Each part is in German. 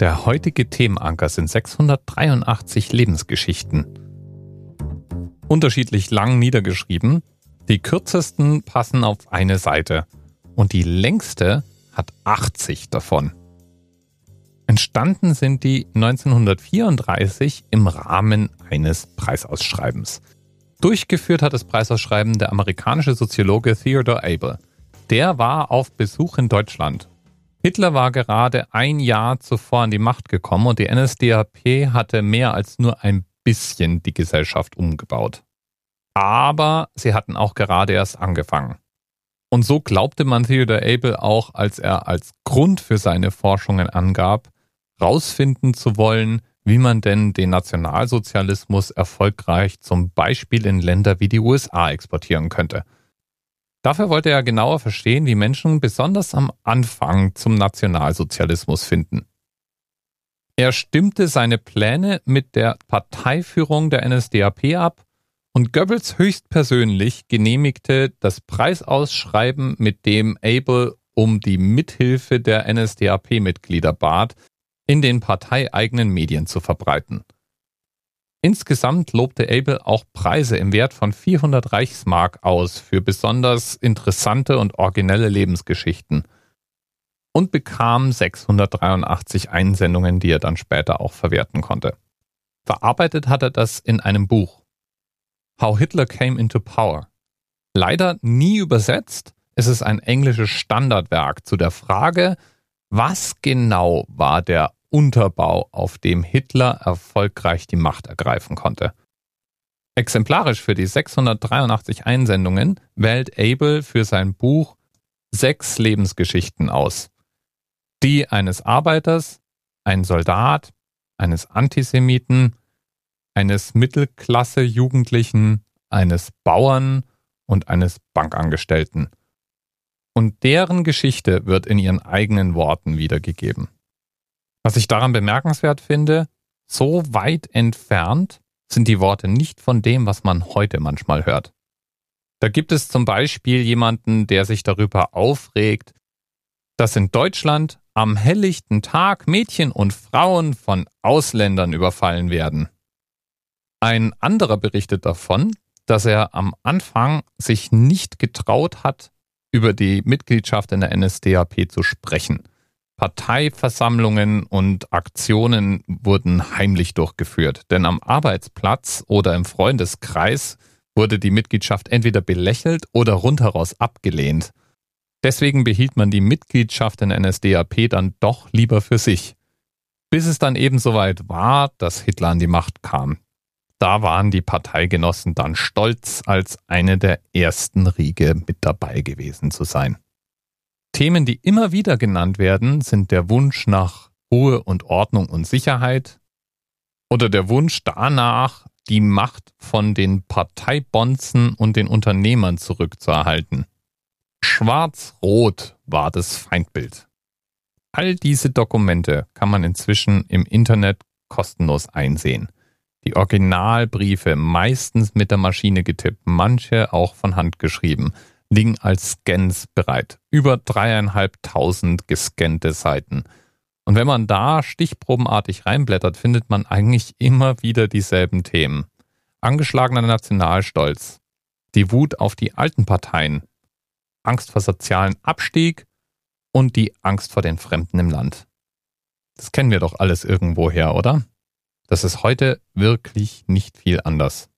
Der heutige Themenanker sind 683 Lebensgeschichten. Unterschiedlich lang niedergeschrieben. Die kürzesten passen auf eine Seite und die längste hat 80 davon. Entstanden sind die 1934 im Rahmen eines Preisausschreibens. Durchgeführt hat das Preisausschreiben der amerikanische Soziologe Theodore Abel. Der war auf Besuch in Deutschland. Hitler war gerade ein Jahr zuvor an die Macht gekommen und die NSDAP hatte mehr als nur ein bisschen die Gesellschaft umgebaut. Aber sie hatten auch gerade erst angefangen. Und so glaubte man Theodore Abel auch, als er als Grund für seine Forschungen angab, rausfinden zu wollen, wie man denn den Nationalsozialismus erfolgreich zum Beispiel in Länder wie die USA exportieren könnte. Dafür wollte er genauer verstehen, wie Menschen besonders am Anfang zum Nationalsozialismus finden. Er stimmte seine Pläne mit der Parteiführung der NSDAP ab und Goebbels höchstpersönlich genehmigte das Preisausschreiben, mit dem Abel um die Mithilfe der NSDAP-Mitglieder bat, in den parteieigenen Medien zu verbreiten. Insgesamt lobte Abel auch Preise im Wert von 400 Reichsmark aus für besonders interessante und originelle Lebensgeschichten und bekam 683 Einsendungen, die er dann später auch verwerten konnte. Verarbeitet hat er das in einem Buch. How Hitler Came into Power. Leider nie übersetzt, ist es ein englisches Standardwerk zu der Frage, was genau war der Unterbau, auf dem Hitler erfolgreich die Macht ergreifen konnte. Exemplarisch für die 683 Einsendungen wählt Abel für sein Buch sechs Lebensgeschichten aus. Die eines Arbeiters, ein Soldat, eines Antisemiten, eines Mittelklasse-Jugendlichen, eines Bauern und eines Bankangestellten. Und deren Geschichte wird in ihren eigenen Worten wiedergegeben. Was ich daran bemerkenswert finde, so weit entfernt sind die Worte nicht von dem, was man heute manchmal hört. Da gibt es zum Beispiel jemanden, der sich darüber aufregt, dass in Deutschland am helllichten Tag Mädchen und Frauen von Ausländern überfallen werden. Ein anderer berichtet davon, dass er am Anfang sich nicht getraut hat, über die Mitgliedschaft in der NSDAP zu sprechen. Parteiversammlungen und Aktionen wurden heimlich durchgeführt, denn am Arbeitsplatz oder im Freundeskreis wurde die Mitgliedschaft entweder belächelt oder rundheraus abgelehnt. Deswegen behielt man die Mitgliedschaft in NSDAP dann doch lieber für sich. Bis es dann eben soweit war, dass Hitler an die Macht kam. Da waren die Parteigenossen dann stolz, als eine der ersten Riege mit dabei gewesen zu sein. Themen, die immer wieder genannt werden, sind der Wunsch nach Ruhe und Ordnung und Sicherheit oder der Wunsch danach, die Macht von den Parteibonzen und den Unternehmern zurückzuerhalten. Schwarz-Rot war das Feindbild. All diese Dokumente kann man inzwischen im Internet kostenlos einsehen. Die Originalbriefe meistens mit der Maschine getippt, manche auch von Hand geschrieben liegen als Scans bereit. Über dreieinhalbtausend gescannte Seiten. Und wenn man da stichprobenartig reinblättert, findet man eigentlich immer wieder dieselben Themen. Angeschlagener Nationalstolz, die Wut auf die alten Parteien, Angst vor sozialen Abstieg und die Angst vor den Fremden im Land. Das kennen wir doch alles irgendwoher, oder? Das ist heute wirklich nicht viel anders.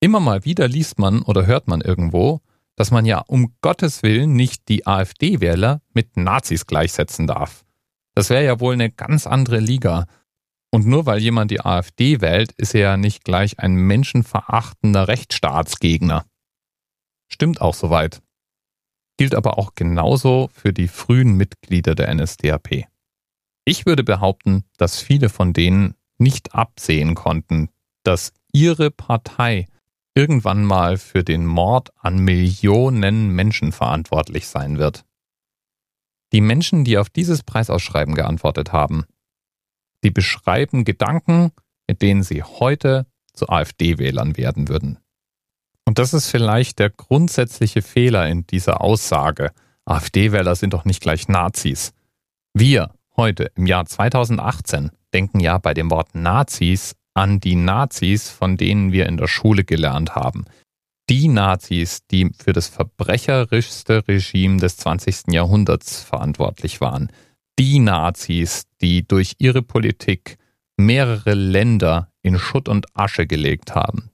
Immer mal wieder liest man oder hört man irgendwo, dass man ja um Gottes Willen nicht die AfD-Wähler mit Nazis gleichsetzen darf. Das wäre ja wohl eine ganz andere Liga. Und nur weil jemand die AfD wählt, ist er ja nicht gleich ein menschenverachtender Rechtsstaatsgegner. Stimmt auch soweit. Gilt aber auch genauso für die frühen Mitglieder der NSDAP. Ich würde behaupten, dass viele von denen nicht absehen konnten, dass ihre Partei irgendwann mal für den Mord an Millionen Menschen verantwortlich sein wird. Die Menschen, die auf dieses Preisausschreiben geantwortet haben, die beschreiben Gedanken, mit denen sie heute zu AfD-Wählern werden würden. Und das ist vielleicht der grundsätzliche Fehler in dieser Aussage. AfD-Wähler sind doch nicht gleich Nazis. Wir, heute, im Jahr 2018, denken ja bei dem Wort Nazis an die Nazis, von denen wir in der Schule gelernt haben. Die Nazis, die für das verbrecherischste Regime des 20. Jahrhunderts verantwortlich waren. Die Nazis, die durch ihre Politik mehrere Länder in Schutt und Asche gelegt haben.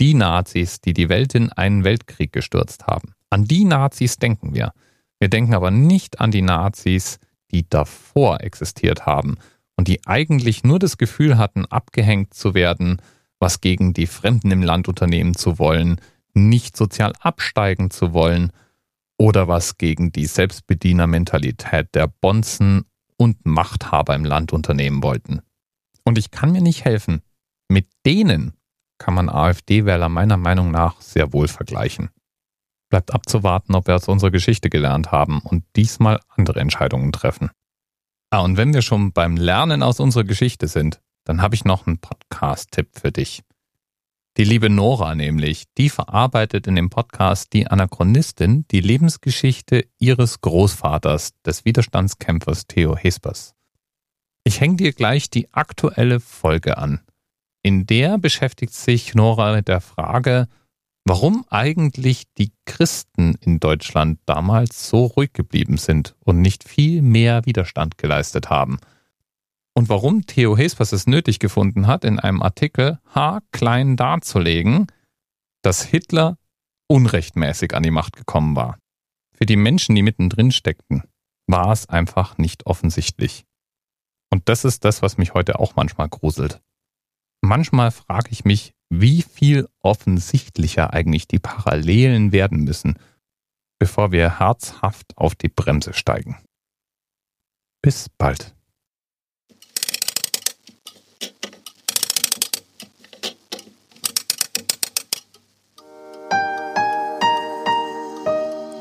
Die Nazis, die die Welt in einen Weltkrieg gestürzt haben. An die Nazis denken wir. Wir denken aber nicht an die Nazis, die davor existiert haben und die eigentlich nur das Gefühl hatten, abgehängt zu werden, was gegen die Fremden im Land unternehmen zu wollen, nicht sozial absteigen zu wollen oder was gegen die Selbstbedienermentalität der Bonzen und Machthaber im Land unternehmen wollten. Und ich kann mir nicht helfen. Mit denen kann man AfD-Wähler meiner Meinung nach sehr wohl vergleichen. Bleibt abzuwarten, ob wir aus unserer Geschichte gelernt haben und diesmal andere Entscheidungen treffen. Ah, und wenn wir schon beim Lernen aus unserer Geschichte sind, dann habe ich noch einen Podcast-Tipp für dich. Die liebe Nora nämlich, die verarbeitet in dem Podcast Die Anachronistin die Lebensgeschichte ihres Großvaters, des Widerstandskämpfers Theo Hespers. Ich hänge dir gleich die aktuelle Folge an. In der beschäftigt sich Nora mit der Frage, warum eigentlich die Christen in Deutschland damals so ruhig geblieben sind und nicht viel mehr Widerstand geleistet haben – und warum Theo Hespers es nötig gefunden hat, in einem Artikel haarklein darzulegen, dass Hitler unrechtmäßig an die Macht gekommen war. Für die Menschen, die mittendrin steckten, war es einfach nicht offensichtlich. Und das ist das, was mich heute auch manchmal gruselt. Manchmal frage ich mich, wie viel offensichtlicher eigentlich die Parallelen werden müssen, bevor wir herzhaft auf die Bremse steigen. Bis bald.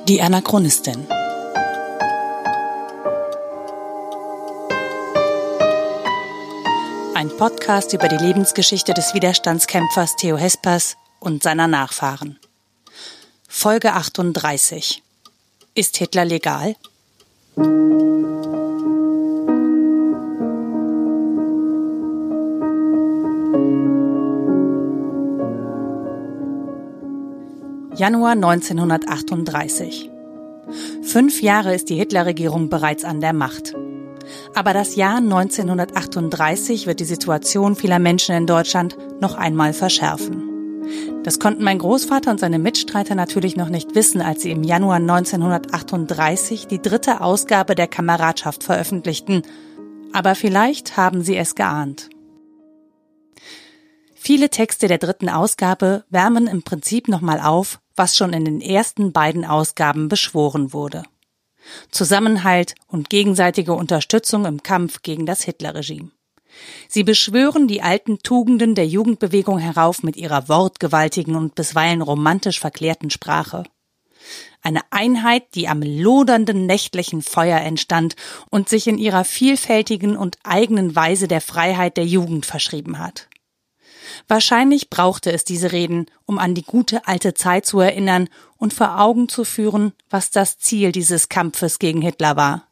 Die Anachronistin. Podcast über die Lebensgeschichte des Widerstandskämpfers Theo Hespers und seiner Nachfahren. Folge 38. Ist Hitler legal? Januar 1938. Fünf Jahre ist die Hitlerregierung bereits an der Macht. Aber das Jahr 1938 wird die Situation vieler Menschen in Deutschland noch einmal verschärfen. Das konnten mein Großvater und seine Mitstreiter natürlich noch nicht wissen, als sie im Januar 1938 die dritte Ausgabe der Kameradschaft veröffentlichten. Aber vielleicht haben sie es geahnt. Viele Texte der dritten Ausgabe wärmen im Prinzip nochmal auf, was schon in den ersten beiden Ausgaben beschworen wurde. Zusammenhalt und gegenseitige Unterstützung im Kampf gegen das Hitlerregime. Sie beschwören die alten Tugenden der Jugendbewegung herauf mit ihrer wortgewaltigen und bisweilen romantisch verklärten Sprache. Eine Einheit, die am lodernden nächtlichen Feuer entstand und sich in ihrer vielfältigen und eigenen Weise der Freiheit der Jugend verschrieben hat. Wahrscheinlich brauchte es diese Reden, um an die gute alte Zeit zu erinnern und vor Augen zu führen, was das Ziel dieses Kampfes gegen Hitler war.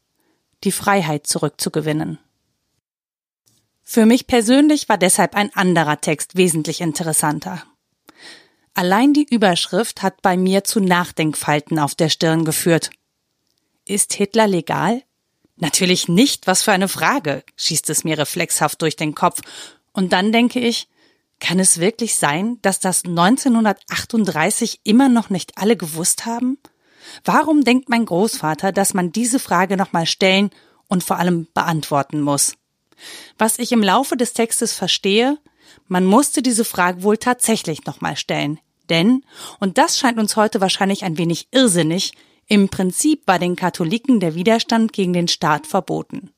Die Freiheit zurückzugewinnen. Für mich persönlich war deshalb ein anderer Text wesentlich interessanter. Allein die Überschrift hat bei mir zu Nachdenkfalten auf der Stirn geführt. Ist Hitler legal? Natürlich nicht, was für eine Frage, schießt es mir reflexhaft durch den Kopf. Und dann denke ich, kann es wirklich sein, dass das 1938 immer noch nicht alle gewusst haben? Warum denkt mein Großvater, dass man diese Frage nochmal stellen und vor allem beantworten muss? Was ich im Laufe des Textes verstehe, man musste diese Frage wohl tatsächlich nochmal stellen. Denn, und das scheint uns heute wahrscheinlich ein wenig irrsinnig, im Prinzip war den Katholiken der Widerstand gegen den Staat verboten.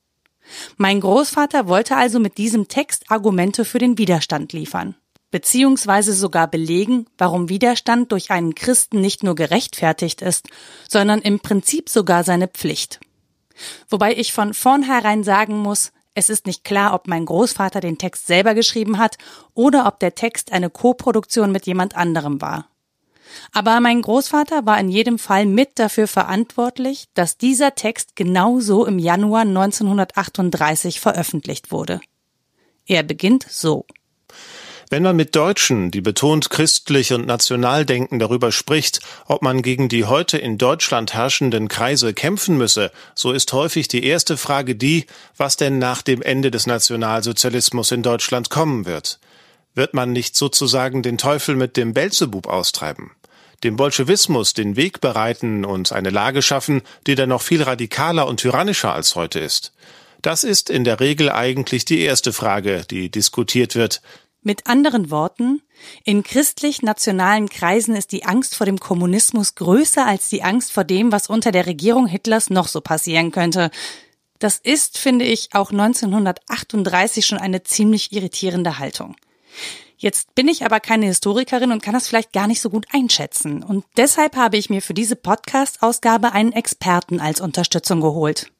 Mein Großvater wollte also mit diesem Text Argumente für den Widerstand liefern, beziehungsweise sogar belegen, warum Widerstand durch einen Christen nicht nur gerechtfertigt ist, sondern im Prinzip sogar seine Pflicht. Wobei ich von vornherein sagen muss, es ist nicht klar, ob mein Großvater den Text selber geschrieben hat oder ob der Text eine Koproduktion mit jemand anderem war. Aber mein Großvater war in jedem Fall mit dafür verantwortlich, dass dieser Text genauso im Januar 1938 veröffentlicht wurde. Er beginnt so. Wenn man mit Deutschen, die betont christlich und national denken, darüber spricht, ob man gegen die heute in Deutschland herrschenden Kreise kämpfen müsse, so ist häufig die erste Frage die, was denn nach dem Ende des Nationalsozialismus in Deutschland kommen wird. Wird man nicht sozusagen den Teufel mit dem Belzebub austreiben? Dem Bolschewismus den Weg bereiten und eine Lage schaffen, die dann noch viel radikaler und tyrannischer als heute ist? Das ist in der Regel eigentlich die erste Frage, die diskutiert wird. Mit anderen Worten, in christlich-nationalen Kreisen ist die Angst vor dem Kommunismus größer als die Angst vor dem, was unter der Regierung Hitlers noch so passieren könnte. Das ist, finde ich, auch 1938 schon eine ziemlich irritierende Haltung. Jetzt bin ich aber keine Historikerin und kann das vielleicht gar nicht so gut einschätzen. Und deshalb habe ich mir für diese Podcast-Ausgabe einen Experten als Unterstützung geholt.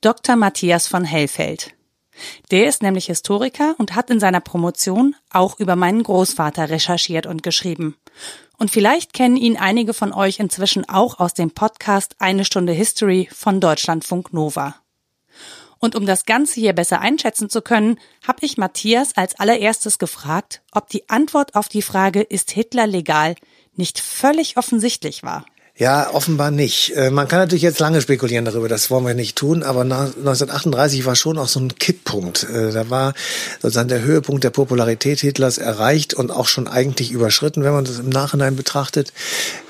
Dr. Matthias von Hellfeld. Der ist nämlich Historiker und hat in seiner Promotion auch über meinen Großvater recherchiert und geschrieben. Und vielleicht kennen ihn einige von euch inzwischen auch aus dem Podcast Eine Stunde History von Deutschlandfunk Nova. Und um das Ganze hier besser einschätzen zu können, habe ich Matthias als allererstes gefragt, ob die Antwort auf die Frage, ist Hitler legal, nicht völlig offensichtlich war. Ja, offenbar nicht. Äh, man kann natürlich jetzt lange spekulieren darüber, das wollen wir nicht tun, aber 1938 war schon auch so ein Kipppunkt. Äh, da war sozusagen der Höhepunkt der Popularität Hitlers erreicht und auch schon eigentlich überschritten, wenn man das im Nachhinein betrachtet.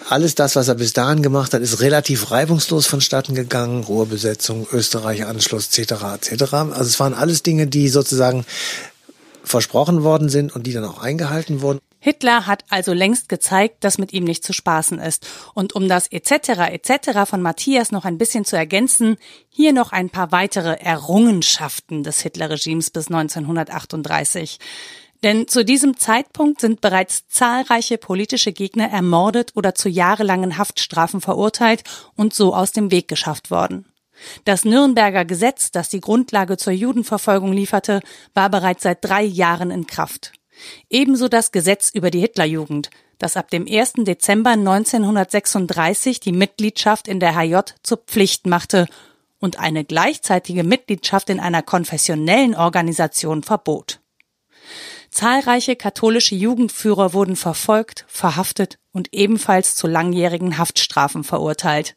Alles das, was er bis dahin gemacht hat, ist relativ reibungslos vonstatten gegangen. Ruhrbesetzung, Österreich-Anschluss etc. etc. Also es waren alles Dinge, die sozusagen versprochen worden sind und die dann auch eingehalten wurden. Hitler hat also längst gezeigt, dass mit ihm nicht zu spaßen ist. Und um das etc. etc. von Matthias noch ein bisschen zu ergänzen, hier noch ein paar weitere Errungenschaften des Hitlerregimes bis 1938. Denn zu diesem Zeitpunkt sind bereits zahlreiche politische Gegner ermordet oder zu jahrelangen Haftstrafen verurteilt und so aus dem Weg geschafft worden. Das Nürnberger Gesetz, das die Grundlage zur Judenverfolgung lieferte, war bereits seit drei Jahren in Kraft. Ebenso das Gesetz über die Hitlerjugend, das ab dem 1. Dezember 1936 die Mitgliedschaft in der HJ zur Pflicht machte und eine gleichzeitige Mitgliedschaft in einer konfessionellen Organisation verbot. Zahlreiche katholische Jugendführer wurden verfolgt, verhaftet und ebenfalls zu langjährigen Haftstrafen verurteilt.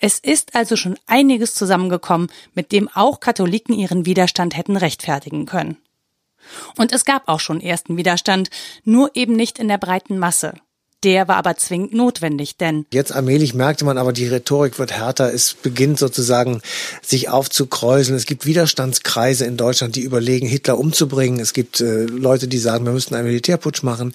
Es ist also schon einiges zusammengekommen, mit dem auch Katholiken ihren Widerstand hätten rechtfertigen können. Und es gab auch schon ersten Widerstand, nur eben nicht in der breiten Masse. Der war aber zwingend notwendig, denn jetzt allmählich merkte man aber, die Rhetorik wird härter. Es beginnt sozusagen sich aufzukräuseln. Es gibt Widerstandskreise in Deutschland, die überlegen, Hitler umzubringen. Es gibt äh, Leute, die sagen, wir müssten einen Militärputsch machen,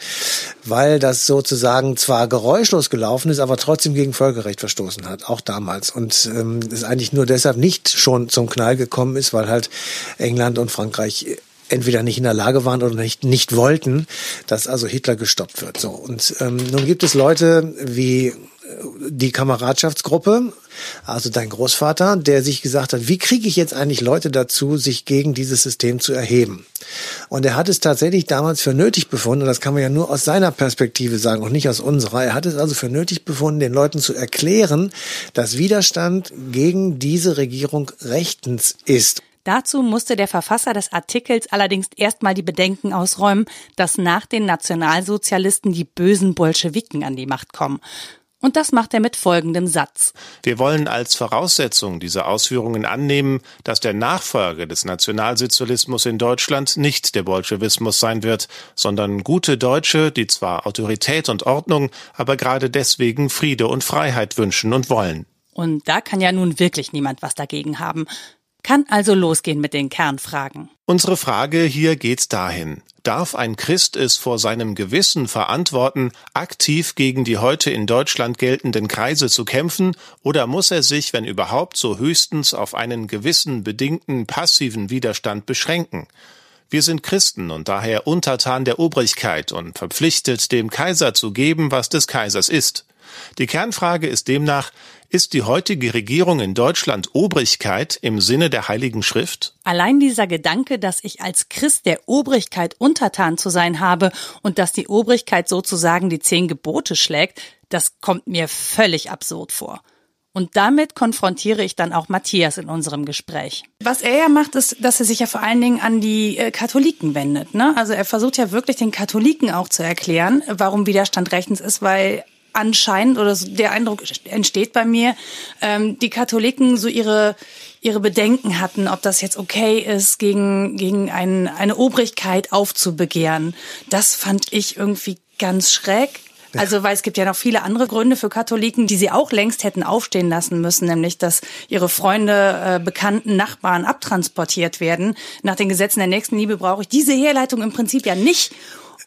weil das sozusagen zwar geräuschlos gelaufen ist, aber trotzdem gegen Völkerrecht verstoßen hat, auch damals. Und ähm, es eigentlich nur deshalb nicht schon zum Knall gekommen ist, weil halt England und Frankreich entweder nicht in der Lage waren oder nicht, nicht wollten, dass also Hitler gestoppt wird. So. Und ähm, nun gibt es Leute wie äh, die Kameradschaftsgruppe, also dein Großvater, der sich gesagt hat, wie kriege ich jetzt eigentlich Leute dazu, sich gegen dieses System zu erheben? Und er hat es tatsächlich damals für nötig befunden, und das kann man ja nur aus seiner Perspektive sagen und nicht aus unserer. Er hat es also für nötig befunden, den Leuten zu erklären, dass Widerstand gegen diese Regierung rechtens ist. Dazu musste der Verfasser des Artikels allerdings erstmal die Bedenken ausräumen, dass nach den Nationalsozialisten die bösen Bolschewiken an die Macht kommen. Und das macht er mit folgendem Satz. Wir wollen als Voraussetzung dieser Ausführungen annehmen, dass der Nachfolger des Nationalsozialismus in Deutschland nicht der Bolschewismus sein wird, sondern gute Deutsche, die zwar Autorität und Ordnung, aber gerade deswegen Friede und Freiheit wünschen und wollen. Und da kann ja nun wirklich niemand was dagegen haben. Kann also losgehen mit den Kernfragen. Unsere Frage hier geht dahin. Darf ein Christ es vor seinem Gewissen verantworten, aktiv gegen die heute in Deutschland geltenden Kreise zu kämpfen, oder muss er sich, wenn überhaupt, so höchstens auf einen gewissen bedingten passiven Widerstand beschränken? Wir sind Christen und daher untertan der Obrigkeit und verpflichtet, dem Kaiser zu geben, was des Kaisers ist. Die Kernfrage ist demnach, Ist die heutige Regierung in Deutschland Obrigkeit im Sinne der Heiligen Schrift? Allein dieser Gedanke, dass ich als Christ der Obrigkeit untertan zu sein habe und dass die Obrigkeit sozusagen die zehn Gebote schlägt, das kommt mir völlig absurd vor. Und damit konfrontiere ich dann auch Matthias in unserem Gespräch. Was er ja macht, ist, dass er sich ja vor allen Dingen an die äh, Katholiken wendet. Ne? Also er versucht ja wirklich den Katholiken auch zu erklären, warum Widerstand rechtens ist, weil anscheinend oder so der Eindruck entsteht bei mir, ähm, die Katholiken so ihre ihre Bedenken hatten, ob das jetzt okay ist, gegen gegen ein, eine Obrigkeit aufzubegehren. Das fand ich irgendwie ganz schräg. Also, weil es gibt ja noch viele andere Gründe für Katholiken, die sie auch längst hätten aufstehen lassen müssen, nämlich, dass ihre Freunde, äh, Bekannten, Nachbarn abtransportiert werden. Nach den Gesetzen der Nächstenliebe brauche ich diese Herleitung im Prinzip ja nicht,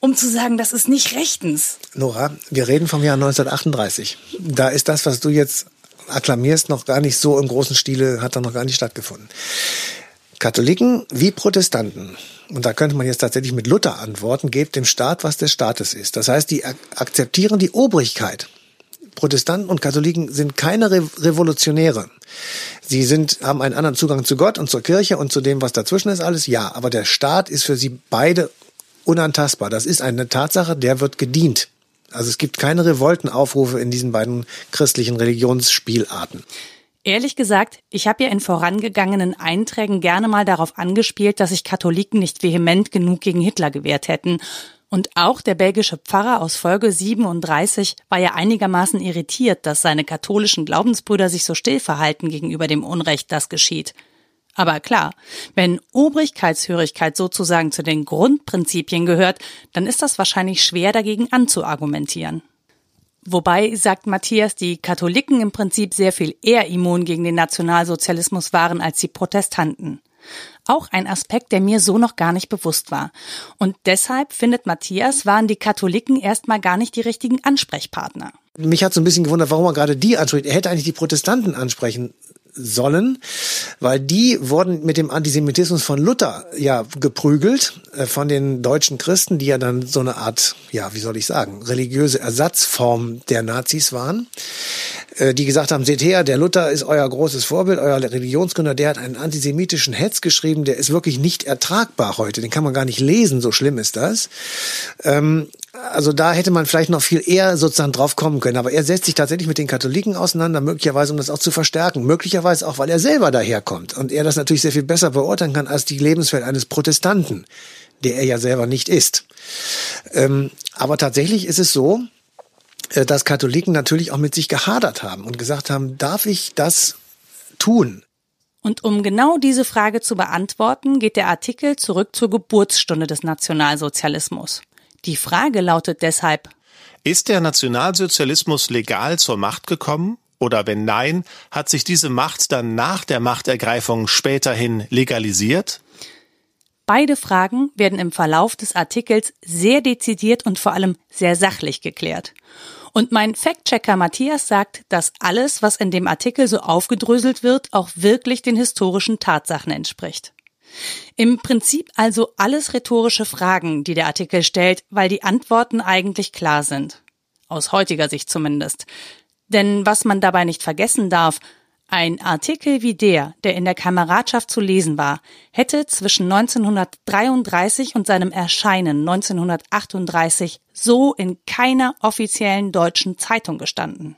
um zu sagen, das ist nicht rechtens. Nora, wir reden vom Jahr 1938. Da ist das, was du jetzt akklamierst, noch gar nicht so im großen Stile, hat da noch gar nicht stattgefunden. Katholiken wie Protestanten, und da könnte man jetzt tatsächlich mit Luther antworten, gebt dem Staat, was des Staates ist. Das heißt, die akzeptieren die Obrigkeit. Protestanten und Katholiken sind keine Re Revolutionäre. Sie sind, haben einen anderen Zugang zu Gott und zur Kirche und zu dem, was dazwischen ist, alles ja. Aber der Staat ist für sie beide unantastbar. Das ist eine Tatsache, der wird gedient. Also es gibt keine Revoltenaufrufe in diesen beiden christlichen Religionsspielarten. Ehrlich gesagt, ich habe ja in vorangegangenen Einträgen gerne mal darauf angespielt, dass sich Katholiken nicht vehement genug gegen Hitler gewehrt hätten. Und auch der belgische Pfarrer aus Folge 37 war ja einigermaßen irritiert, dass seine katholischen Glaubensbrüder sich so still verhalten gegenüber dem Unrecht, das geschieht. Aber klar, wenn Obrigkeitshörigkeit sozusagen zu den Grundprinzipien gehört, dann ist das wahrscheinlich schwer dagegen anzuargumentieren. Wobei, sagt Matthias, die Katholiken im Prinzip sehr viel eher immun gegen den Nationalsozialismus waren als die Protestanten. Auch ein Aspekt, der mir so noch gar nicht bewusst war. Und deshalb, findet Matthias, waren die Katholiken erstmal gar nicht die richtigen Ansprechpartner. Mich hat so ein bisschen gewundert, warum er gerade die anspricht. Er hätte eigentlich die Protestanten ansprechen sollen, weil die wurden mit dem Antisemitismus von Luther ja geprügelt äh, von den deutschen Christen, die ja dann so eine Art, ja, wie soll ich sagen, religiöse Ersatzform der Nazis waren, äh, die gesagt haben, seht her, der Luther ist euer großes Vorbild, euer Religionsgründer, der hat einen antisemitischen Hetz geschrieben, der ist wirklich nicht ertragbar heute, den kann man gar nicht lesen, so schlimm ist das. Ähm, also da hätte man vielleicht noch viel eher sozusagen drauf kommen können. Aber er setzt sich tatsächlich mit den Katholiken auseinander, möglicherweise um das auch zu verstärken. Möglicherweise auch, weil er selber daherkommt und er das natürlich sehr viel besser beurteilen kann als die Lebenswelt eines Protestanten, der er ja selber nicht ist. Ähm, aber tatsächlich ist es so, äh, dass Katholiken natürlich auch mit sich gehadert haben und gesagt haben, darf ich das tun? Und um genau diese Frage zu beantworten, geht der Artikel zurück zur Geburtsstunde des Nationalsozialismus. Die Frage lautet deshalb, ist der Nationalsozialismus legal zur Macht gekommen? Oder wenn nein, hat sich diese Macht dann nach der Machtergreifung späterhin legalisiert? Beide Fragen werden im Verlauf des Artikels sehr dezidiert und vor allem sehr sachlich geklärt. Und mein Fact-Checker Matthias sagt, dass alles, was in dem Artikel so aufgedröselt wird, auch wirklich den historischen Tatsachen entspricht. Im Prinzip also alles rhetorische Fragen, die der Artikel stellt, weil die Antworten eigentlich klar sind. Aus heutiger Sicht zumindest. Denn was man dabei nicht vergessen darf, ein Artikel wie der, der in der Kameradschaft zu lesen war, hätte zwischen 1933 und seinem Erscheinen 1938 so in keiner offiziellen deutschen Zeitung gestanden.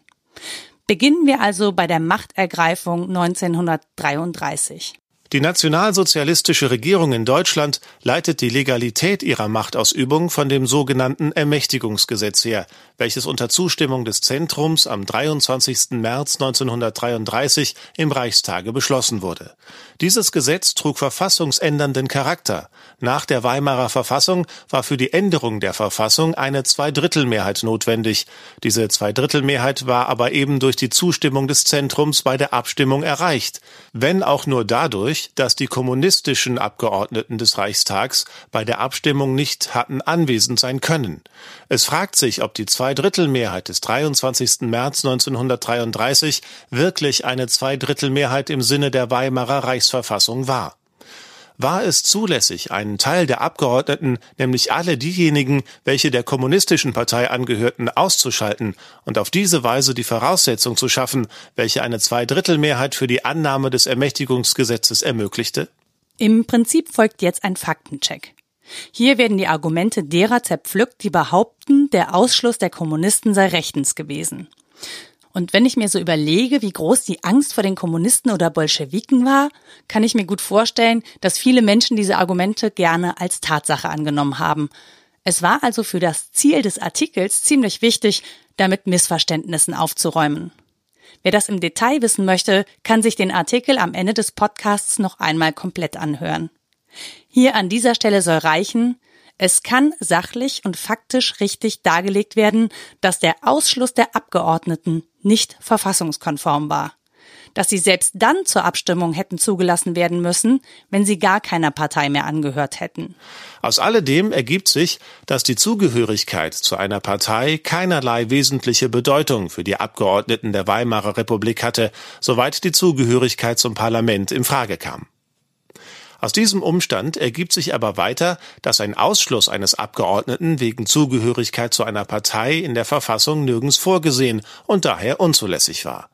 Beginnen wir also bei der Machtergreifung 1933. Die nationalsozialistische Regierung in Deutschland leitet die Legalität ihrer Machtausübung von dem sogenannten Ermächtigungsgesetz her, welches unter Zustimmung des Zentrums am 23. März 1933 im Reichstage beschlossen wurde. Dieses Gesetz trug verfassungsändernden Charakter. Nach der Weimarer Verfassung war für die Änderung der Verfassung eine Zweidrittelmehrheit notwendig. Diese Zweidrittelmehrheit war aber eben durch die Zustimmung des Zentrums bei der Abstimmung erreicht, wenn auch nur dadurch, dass die kommunistischen Abgeordneten des Reichstags bei der Abstimmung nicht hatten anwesend sein können. Es fragt sich, ob die Zweidrittelmehrheit des 23. März 1933 wirklich eine Zweidrittelmehrheit im Sinne der Weimarer Reichsverfassung war. War es zulässig, einen Teil der Abgeordneten, nämlich alle diejenigen, welche der kommunistischen Partei angehörten, auszuschalten und auf diese Weise die Voraussetzung zu schaffen, welche eine Zweidrittelmehrheit für die Annahme des Ermächtigungsgesetzes ermöglichte? Im Prinzip folgt jetzt ein Faktencheck. Hier werden die Argumente derer zerpflückt, die behaupten, der Ausschluss der Kommunisten sei rechtens gewesen. Und wenn ich mir so überlege, wie groß die Angst vor den Kommunisten oder Bolschewiken war, kann ich mir gut vorstellen, dass viele Menschen diese Argumente gerne als Tatsache angenommen haben. Es war also für das Ziel des Artikels ziemlich wichtig, damit Missverständnissen aufzuräumen. Wer das im Detail wissen möchte, kann sich den Artikel am Ende des Podcasts noch einmal komplett anhören. Hier an dieser Stelle soll reichen, es kann sachlich und faktisch richtig dargelegt werden, dass der Ausschluss der Abgeordneten nicht verfassungskonform war. Dass sie selbst dann zur Abstimmung hätten zugelassen werden müssen, wenn sie gar keiner Partei mehr angehört hätten. Aus alledem ergibt sich, dass die Zugehörigkeit zu einer Partei keinerlei wesentliche Bedeutung für die Abgeordneten der Weimarer Republik hatte, soweit die Zugehörigkeit zum Parlament in Frage kam. Aus diesem Umstand ergibt sich aber weiter, dass ein Ausschluss eines Abgeordneten wegen Zugehörigkeit zu einer Partei in der Verfassung nirgends vorgesehen und daher unzulässig war.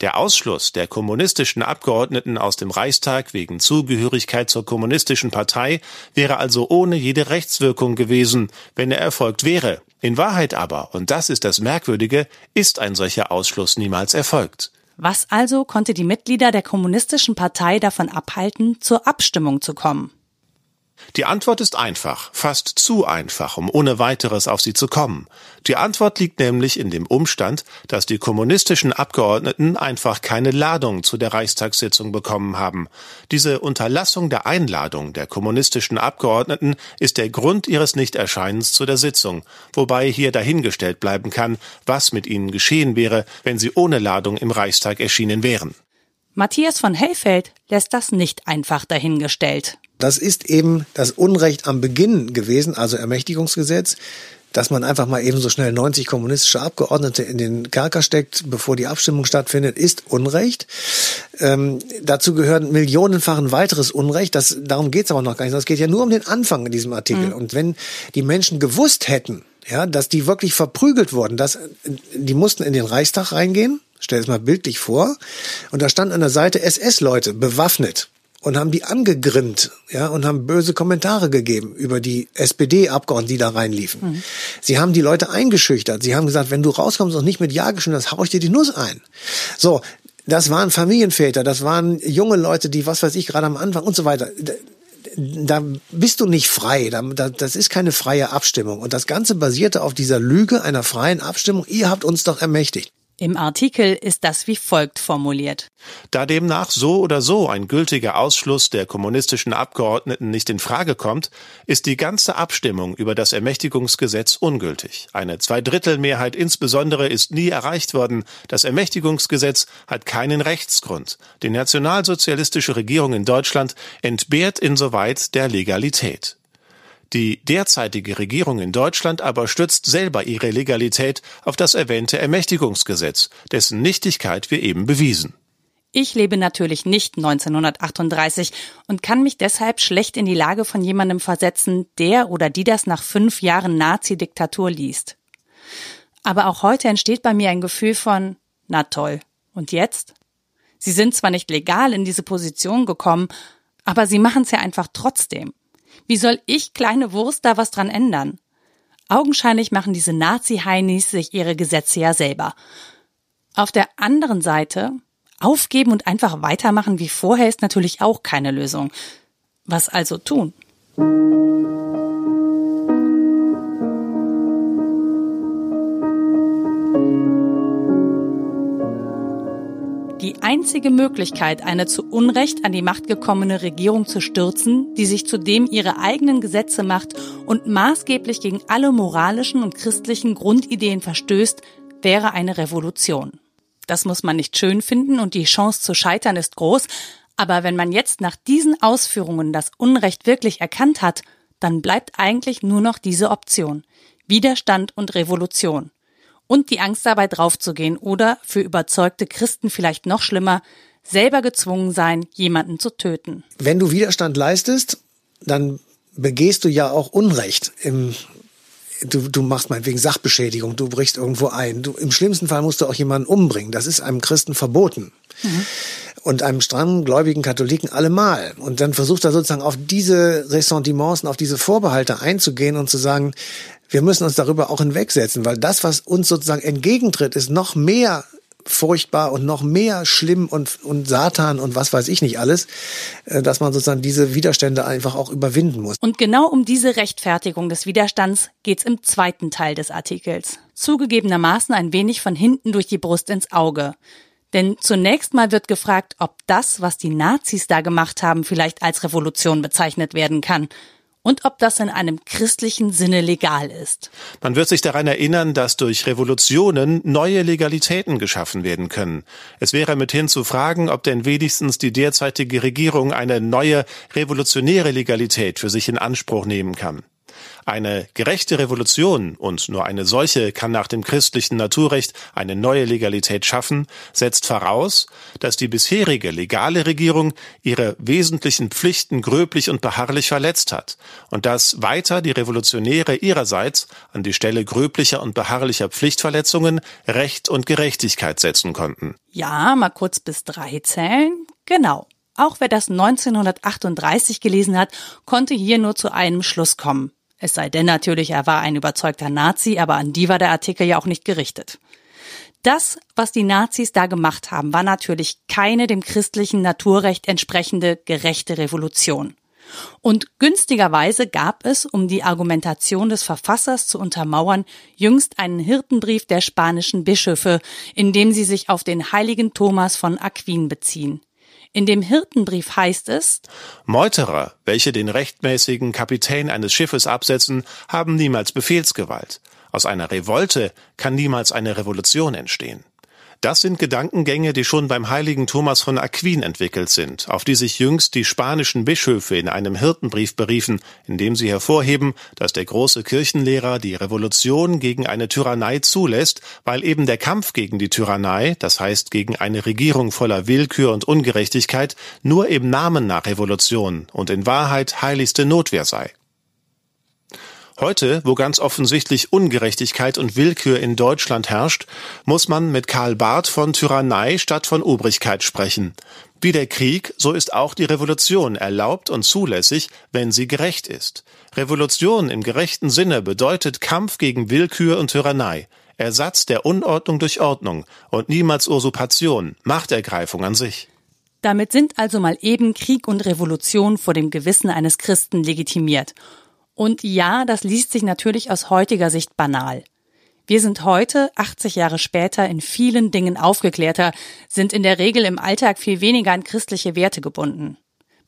Der Ausschluss der kommunistischen Abgeordneten aus dem Reichstag wegen Zugehörigkeit zur kommunistischen Partei wäre also ohne jede Rechtswirkung gewesen, wenn er erfolgt wäre. In Wahrheit aber, und das ist das Merkwürdige, ist ein solcher Ausschluss niemals erfolgt. Was also konnte die Mitglieder der Kommunistischen Partei davon abhalten, zur Abstimmung zu kommen? Die Antwort ist einfach, fast zu einfach, um ohne weiteres auf sie zu kommen. Die Antwort liegt nämlich in dem Umstand, dass die kommunistischen Abgeordneten einfach keine Ladung zu der Reichstagssitzung bekommen haben. Diese Unterlassung der Einladung der kommunistischen Abgeordneten ist der Grund ihres Nichterscheinens zu der Sitzung, wobei hier dahingestellt bleiben kann, was mit ihnen geschehen wäre, wenn sie ohne Ladung im Reichstag erschienen wären. Matthias von Hellfeld lässt das nicht einfach dahingestellt. Das ist eben das Unrecht am Beginn gewesen, also Ermächtigungsgesetz, dass man einfach mal eben so schnell 90 kommunistische Abgeordnete in den Kerker steckt, bevor die Abstimmung stattfindet, ist Unrecht. Ähm, dazu gehören millionenfachen weiteres Unrecht. Das, darum geht's aber noch gar nicht. Es geht ja nur um den Anfang in diesem Artikel. Mhm. Und wenn die Menschen gewusst hätten, ja, dass die wirklich verprügelt wurden, dass die mussten in den Reichstag reingehen, stell es mal bildlich vor, und da stand an der Seite SS-Leute bewaffnet und haben die angegrimmt, ja, und haben böse Kommentare gegeben über die SPD-Abgeordneten, die da reinliefen. Mhm. Sie haben die Leute eingeschüchtert. Sie haben gesagt, wenn du rauskommst und nicht mit Ja geschrieben hast, hau ich dir die Nuss ein. So, das waren Familienväter, das waren junge Leute, die, was weiß ich, gerade am Anfang und so weiter. Da bist du nicht frei. das ist keine freie Abstimmung. Und das Ganze basierte auf dieser Lüge einer freien Abstimmung. Ihr habt uns doch ermächtigt. Im Artikel ist das wie folgt formuliert. Da demnach so oder so ein gültiger Ausschluss der kommunistischen Abgeordneten nicht in Frage kommt, ist die ganze Abstimmung über das Ermächtigungsgesetz ungültig. Eine Zweidrittelmehrheit insbesondere ist nie erreicht worden. Das Ermächtigungsgesetz hat keinen Rechtsgrund. Die nationalsozialistische Regierung in Deutschland entbehrt insoweit der Legalität. Die derzeitige Regierung in Deutschland aber stützt selber ihre Legalität auf das erwähnte Ermächtigungsgesetz, dessen Nichtigkeit wir eben bewiesen. Ich lebe natürlich nicht 1938 und kann mich deshalb schlecht in die Lage von jemandem versetzen, der oder die das nach fünf Jahren Nazi-Diktatur liest. Aber auch heute entsteht bei mir ein Gefühl von, na toll, und jetzt? Sie sind zwar nicht legal in diese Position gekommen, aber sie machen es ja einfach trotzdem. Wie soll ich, kleine Wurst, da was dran ändern? Augenscheinlich machen diese Nazi-Heinis sich ihre Gesetze ja selber. Auf der anderen Seite, aufgeben und einfach weitermachen wie vorher ist natürlich auch keine Lösung. Was also tun? Die einzige Möglichkeit, eine zu Unrecht an die Macht gekommene Regierung zu stürzen, die sich zudem ihre eigenen Gesetze macht und maßgeblich gegen alle moralischen und christlichen Grundideen verstößt, wäre eine Revolution. Das muss man nicht schön finden und die Chance zu scheitern ist groß, aber wenn man jetzt nach diesen Ausführungen das Unrecht wirklich erkannt hat, dann bleibt eigentlich nur noch diese Option. Widerstand und Revolution und die Angst dabei draufzugehen oder für überzeugte Christen vielleicht noch schlimmer, selber gezwungen sein, jemanden zu töten. Wenn du Widerstand leistest, dann begehst du ja auch Unrecht im du, du machst meinetwegen Sachbeschädigung, du brichst irgendwo ein. Du, Im schlimmsten Fall musst du auch jemanden umbringen. Das ist einem Christen verboten. Mhm. Und einem strammen gläubigen Katholiken allemal. Und dann versucht er sozusagen auf diese Ressentiments und auf diese Vorbehalte einzugehen und zu sagen, wir müssen uns darüber auch hinwegsetzen, weil das, was uns sozusagen entgegentritt, ist noch mehr furchtbar und noch mehr schlimm und, und Satan und was weiß ich nicht alles, äh, dass man sozusagen diese Widerstände einfach auch überwinden muss. Und genau um diese Rechtfertigung des Widerstands geht's im zweiten Teil des Artikels. Zugegebenermaßen ein wenig von hinten durch die Brust ins Auge. Denn zunächst mal wird gefragt, ob das, was die Nazis da gemacht haben, vielleicht als Revolution bezeichnet werden kann und ob das in einem christlichen Sinne legal ist. Man wird sich daran erinnern, dass durch Revolutionen neue Legalitäten geschaffen werden können. Es wäre mithin zu fragen, ob denn wenigstens die derzeitige Regierung eine neue revolutionäre Legalität für sich in Anspruch nehmen kann. Eine gerechte Revolution, und nur eine solche kann nach dem christlichen Naturrecht eine neue Legalität schaffen, setzt voraus, dass die bisherige legale Regierung ihre wesentlichen Pflichten gröblich und beharrlich verletzt hat und dass weiter die Revolutionäre ihrerseits an die Stelle gröblicher und beharrlicher Pflichtverletzungen Recht und Gerechtigkeit setzen konnten. Ja, mal kurz bis drei zählen. Genau. Auch wer das 1938 gelesen hat, konnte hier nur zu einem Schluss kommen. Es sei denn natürlich, er war ein überzeugter Nazi, aber an die war der Artikel ja auch nicht gerichtet. Das, was die Nazis da gemacht haben, war natürlich keine dem christlichen Naturrecht entsprechende gerechte Revolution. Und günstigerweise gab es, um die Argumentation des Verfassers zu untermauern, jüngst einen Hirtenbrief der spanischen Bischöfe, in dem sie sich auf den heiligen Thomas von Aquin beziehen. In dem Hirtenbrief heißt es, Meuterer, welche den rechtmäßigen Kapitän eines Schiffes absetzen, haben niemals Befehlsgewalt. Aus einer Revolte kann niemals eine Revolution entstehen. Das sind Gedankengänge, die schon beim heiligen Thomas von Aquin entwickelt sind, auf die sich jüngst die spanischen Bischöfe in einem Hirtenbrief beriefen, in dem sie hervorheben, dass der große Kirchenlehrer die Revolution gegen eine Tyrannei zulässt, weil eben der Kampf gegen die Tyrannei, das heißt gegen eine Regierung voller Willkür und Ungerechtigkeit, nur im Namen nach Revolution und in Wahrheit heiligste Notwehr sei. Heute, wo ganz offensichtlich Ungerechtigkeit und Willkür in Deutschland herrscht, muss man mit Karl Barth von Tyrannei statt von Obrigkeit sprechen. Wie der Krieg, so ist auch die Revolution erlaubt und zulässig, wenn sie gerecht ist. Revolution im gerechten Sinne bedeutet Kampf gegen Willkür und Tyrannei, Ersatz der Unordnung durch Ordnung und niemals Usurpation, Machtergreifung an sich. Damit sind also mal eben Krieg und Revolution vor dem Gewissen eines Christen legitimiert. Und ja, das liest sich natürlich aus heutiger Sicht banal. Wir sind heute, 80 Jahre später, in vielen Dingen aufgeklärter, sind in der Regel im Alltag viel weniger an christliche Werte gebunden.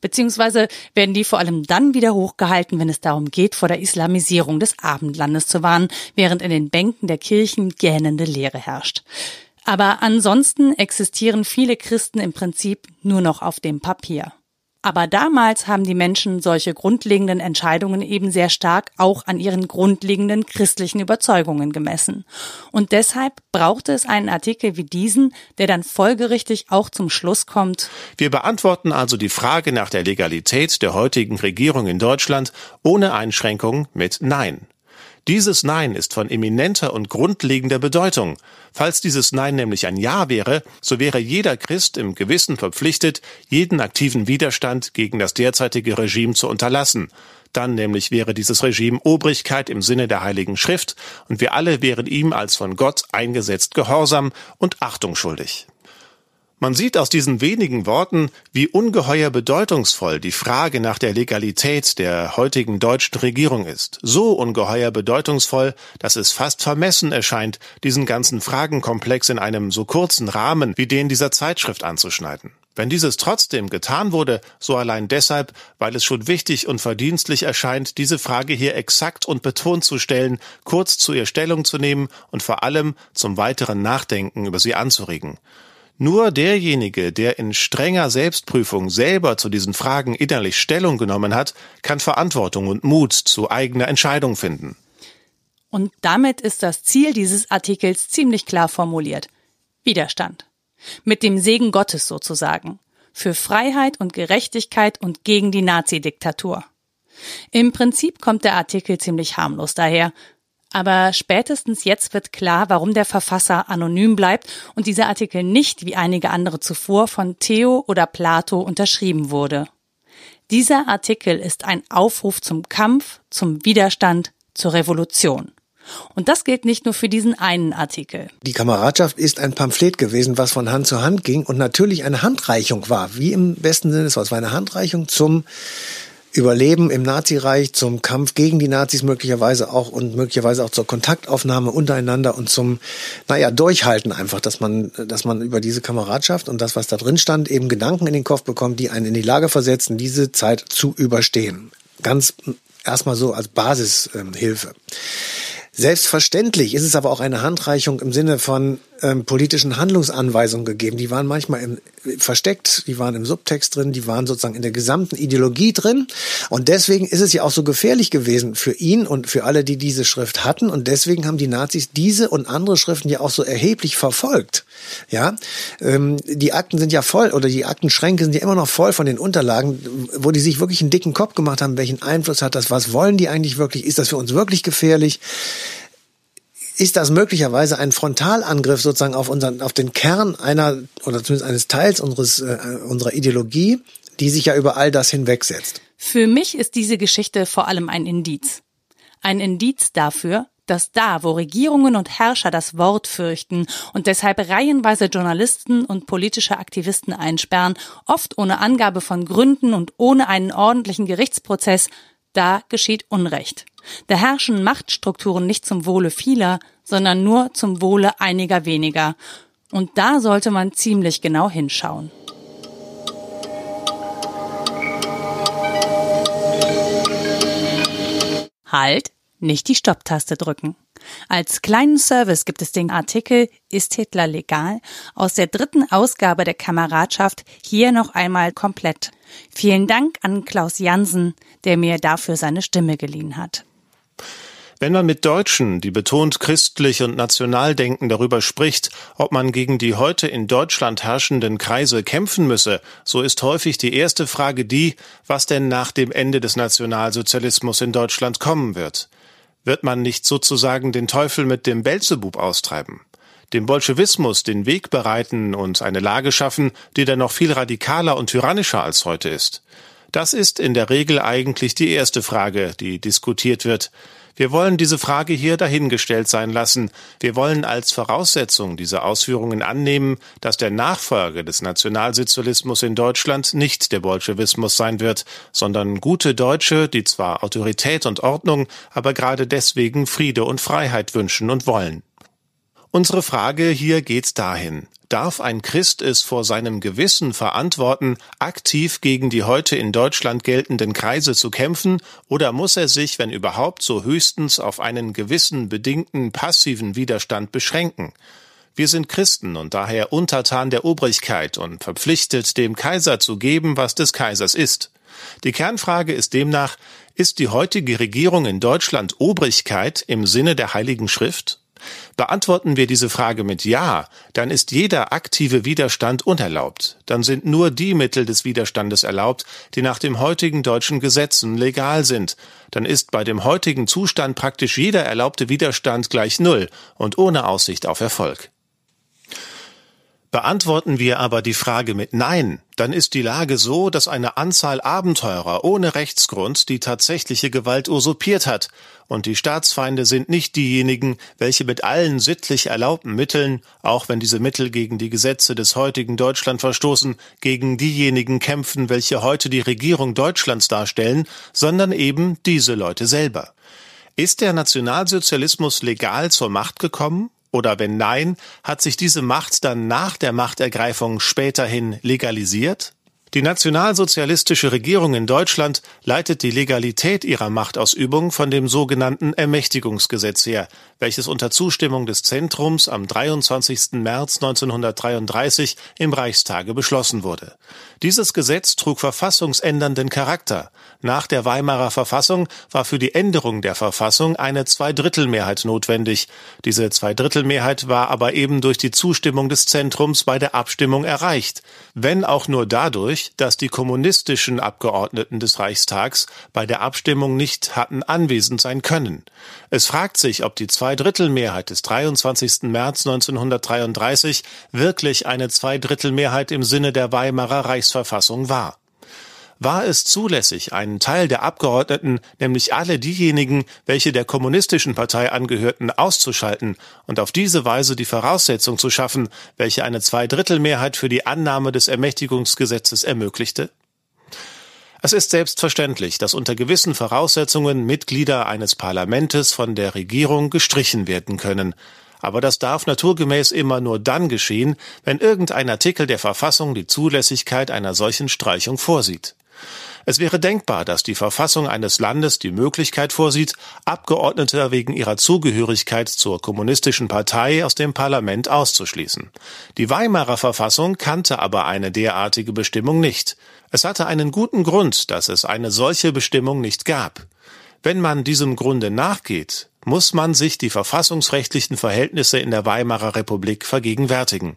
Beziehungsweise werden die vor allem dann wieder hochgehalten, wenn es darum geht, vor der Islamisierung des Abendlandes zu warnen, während in den Bänken der Kirchen gähnende Leere herrscht. Aber ansonsten existieren viele Christen im Prinzip nur noch auf dem Papier. Aber damals haben die Menschen solche grundlegenden Entscheidungen eben sehr stark auch an ihren grundlegenden christlichen Überzeugungen gemessen. Und deshalb brauchte es einen Artikel wie diesen, der dann folgerichtig auch zum Schluss kommt. Wir beantworten also die Frage nach der Legalität der heutigen Regierung in Deutschland ohne Einschränkung mit Nein. Dieses Nein ist von eminenter und grundlegender Bedeutung. Falls dieses Nein nämlich ein Ja wäre, so wäre jeder Christ im Gewissen verpflichtet, jeden aktiven Widerstand gegen das derzeitige Regime zu unterlassen. Dann nämlich wäre dieses Regime Obrigkeit im Sinne der Heiligen Schrift und wir alle wären ihm als von Gott eingesetzt gehorsam und Achtung schuldig. Man sieht aus diesen wenigen Worten, wie ungeheuer bedeutungsvoll die Frage nach der Legalität der heutigen deutschen Regierung ist. So ungeheuer bedeutungsvoll, dass es fast vermessen erscheint, diesen ganzen Fragenkomplex in einem so kurzen Rahmen wie den dieser Zeitschrift anzuschneiden. Wenn dieses trotzdem getan wurde, so allein deshalb, weil es schon wichtig und verdienstlich erscheint, diese Frage hier exakt und betont zu stellen, kurz zu ihr Stellung zu nehmen und vor allem zum weiteren Nachdenken über sie anzuregen. Nur derjenige, der in strenger Selbstprüfung selber zu diesen Fragen innerlich Stellung genommen hat, kann Verantwortung und Mut zu eigener Entscheidung finden. Und damit ist das Ziel dieses Artikels ziemlich klar formuliert. Widerstand. Mit dem Segen Gottes sozusagen. Für Freiheit und Gerechtigkeit und gegen die Nazi-Diktatur. Im Prinzip kommt der Artikel ziemlich harmlos daher, aber spätestens jetzt wird klar, warum der Verfasser anonym bleibt und dieser Artikel nicht, wie einige andere zuvor, von Theo oder Plato unterschrieben wurde. Dieser Artikel ist ein Aufruf zum Kampf, zum Widerstand, zur Revolution. Und das gilt nicht nur für diesen einen Artikel. Die Kameradschaft ist ein Pamphlet gewesen, was von Hand zu Hand ging und natürlich eine Handreichung war, wie im besten Sinne des Wortes, war eine Handreichung zum Überleben im Nazireich, zum Kampf gegen die Nazis möglicherweise auch und möglicherweise auch zur Kontaktaufnahme untereinander und zum, naja, Durchhalten einfach, dass man, dass man über diese Kameradschaft und das, was da drin stand, eben Gedanken in den Kopf bekommt, die einen in die Lage versetzen, diese Zeit zu überstehen. Ganz erstmal so als Basishilfe. Ähm, Selbstverständlich ist es aber auch eine Handreichung im Sinne von ähm, politischen Handlungsanweisungen gegeben. Die waren manchmal im, versteckt, die waren im Subtext drin, die waren sozusagen in der gesamten Ideologie drin. Und deswegen ist es ja auch so gefährlich gewesen für ihn und für alle, die diese Schrift hatten. Und deswegen haben die Nazis diese und andere Schriften ja auch so erheblich verfolgt. Ja, ähm, die Akten sind ja voll oder die Aktenschränke sind ja immer noch voll von den Unterlagen, wo die sich wirklich einen dicken Kopf gemacht haben. Welchen Einfluss hat das? Was wollen die eigentlich wirklich? Ist das für uns wirklich gefährlich? Ist das möglicherweise ein Frontalangriff sozusagen auf unseren, auf den Kern einer oder zumindest eines Teils unseres äh, unserer Ideologie, die sich ja über all das hinwegsetzt. Für mich ist diese Geschichte vor allem ein Indiz. Ein Indiz dafür, dass da, wo Regierungen und Herrscher das Wort fürchten und deshalb reihenweise Journalisten und politische Aktivisten einsperren, oft ohne Angabe von Gründen und ohne einen ordentlichen Gerichtsprozess, da geschieht Unrecht. Da herrschen Machtstrukturen nicht zum Wohle vieler, sondern nur zum Wohle einiger weniger. Und da sollte man ziemlich genau hinschauen. Halt, nicht die Stopptaste drücken. Als kleinen Service gibt es den Artikel Ist Hitler legal? aus der dritten Ausgabe der Kameradschaft hier noch einmal komplett. Vielen Dank an Klaus Jansen, der mir dafür seine Stimme geliehen hat. Wenn man mit Deutschen, die betont christlich und national denken, darüber spricht, ob man gegen die heute in Deutschland herrschenden Kreise kämpfen müsse, so ist häufig die erste Frage die, was denn nach dem Ende des Nationalsozialismus in Deutschland kommen wird. Wird man nicht sozusagen den Teufel mit dem Belzebub austreiben? Dem Bolschewismus den Weg bereiten und eine Lage schaffen, die dann noch viel radikaler und tyrannischer als heute ist? Das ist in der Regel eigentlich die erste Frage, die diskutiert wird. Wir wollen diese Frage hier dahingestellt sein lassen. Wir wollen als Voraussetzung dieser Ausführungen annehmen, dass der Nachfolger des Nationalsozialismus in Deutschland nicht der Bolschewismus sein wird, sondern gute Deutsche, die zwar Autorität und Ordnung, aber gerade deswegen Friede und Freiheit wünschen und wollen. Unsere Frage hier geht dahin. Darf ein Christ es vor seinem Gewissen verantworten, aktiv gegen die heute in Deutschland geltenden Kreise zu kämpfen, oder muss er sich, wenn überhaupt, so höchstens auf einen gewissen bedingten passiven Widerstand beschränken? Wir sind Christen und daher untertan der Obrigkeit und verpflichtet, dem Kaiser zu geben, was des Kaisers ist. Die Kernfrage ist demnach, ist die heutige Regierung in Deutschland Obrigkeit im Sinne der Heiligen Schrift? Beantworten wir diese Frage mit Ja, dann ist jeder aktive Widerstand unerlaubt. Dann sind nur die Mittel des Widerstandes erlaubt, die nach dem heutigen deutschen Gesetzen legal sind. Dann ist bei dem heutigen Zustand praktisch jeder erlaubte Widerstand gleich Null und ohne Aussicht auf Erfolg. Beantworten wir aber die Frage mit Nein, dann ist die Lage so, dass eine Anzahl Abenteurer ohne Rechtsgrund die tatsächliche Gewalt usurpiert hat, und die Staatsfeinde sind nicht diejenigen, welche mit allen sittlich erlaubten Mitteln, auch wenn diese Mittel gegen die Gesetze des heutigen Deutschland verstoßen, gegen diejenigen kämpfen, welche heute die Regierung Deutschlands darstellen, sondern eben diese Leute selber. Ist der Nationalsozialismus legal zur Macht gekommen? Oder wenn nein, hat sich diese Macht dann nach der Machtergreifung späterhin legalisiert? Die nationalsozialistische Regierung in Deutschland leitet die Legalität ihrer Machtausübung von dem sogenannten Ermächtigungsgesetz her, welches unter Zustimmung des Zentrums am 23. März 1933 im Reichstage beschlossen wurde. Dieses Gesetz trug verfassungsändernden Charakter. Nach der Weimarer Verfassung war für die Änderung der Verfassung eine Zweidrittelmehrheit notwendig. Diese Zweidrittelmehrheit war aber eben durch die Zustimmung des Zentrums bei der Abstimmung erreicht, wenn auch nur dadurch, dass die kommunistischen Abgeordneten des Reichstags bei der Abstimmung nicht hatten anwesend sein können. Es fragt sich, ob die Zweidrittelmehrheit des 23. März 1933 wirklich eine Zweidrittelmehrheit im Sinne der Weimarer Reichsverfassung war war es zulässig, einen Teil der Abgeordneten, nämlich alle diejenigen, welche der kommunistischen Partei angehörten, auszuschalten und auf diese Weise die Voraussetzung zu schaffen, welche eine Zweidrittelmehrheit für die Annahme des Ermächtigungsgesetzes ermöglichte? Es ist selbstverständlich, dass unter gewissen Voraussetzungen Mitglieder eines Parlamentes von der Regierung gestrichen werden können. Aber das darf naturgemäß immer nur dann geschehen, wenn irgendein Artikel der Verfassung die Zulässigkeit einer solchen Streichung vorsieht. Es wäre denkbar, dass die Verfassung eines Landes die Möglichkeit vorsieht, Abgeordnete wegen ihrer Zugehörigkeit zur kommunistischen Partei aus dem Parlament auszuschließen. Die Weimarer Verfassung kannte aber eine derartige Bestimmung nicht. Es hatte einen guten Grund, dass es eine solche Bestimmung nicht gab. Wenn man diesem Grunde nachgeht, muss man sich die verfassungsrechtlichen Verhältnisse in der Weimarer Republik vergegenwärtigen.